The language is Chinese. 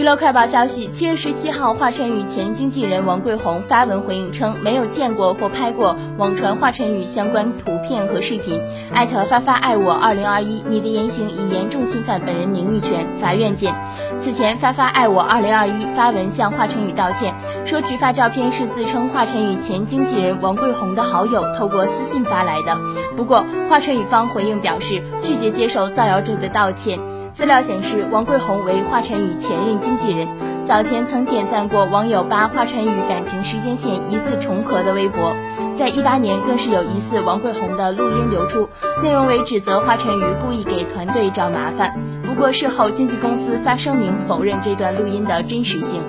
娱乐快报消息：七月十七号，华晨宇前经纪人王贵宏发文回应称，没有见过或拍过网传华晨宇相关图片和视频。艾特发发爱我二零二一，你的言行已严重侵犯本人名誉权，法院见。此前，发发爱我二零二一发文向华晨宇道歉，说直发照片是自称华晨宇前经纪人王贵宏的好友透过私信发来的。不过，华晨宇方回应表示，拒绝接受造谣者的道歉。资料显示，王桂红为华晨宇前任经纪人，早前曾点赞过网友扒华晨宇感情时间线疑似重合的微博，在一八年更是有疑似王桂红的录音流出，内容为指责华晨宇故意给团队找麻烦。不过事后经纪公司发声明否认这段录音的真实性。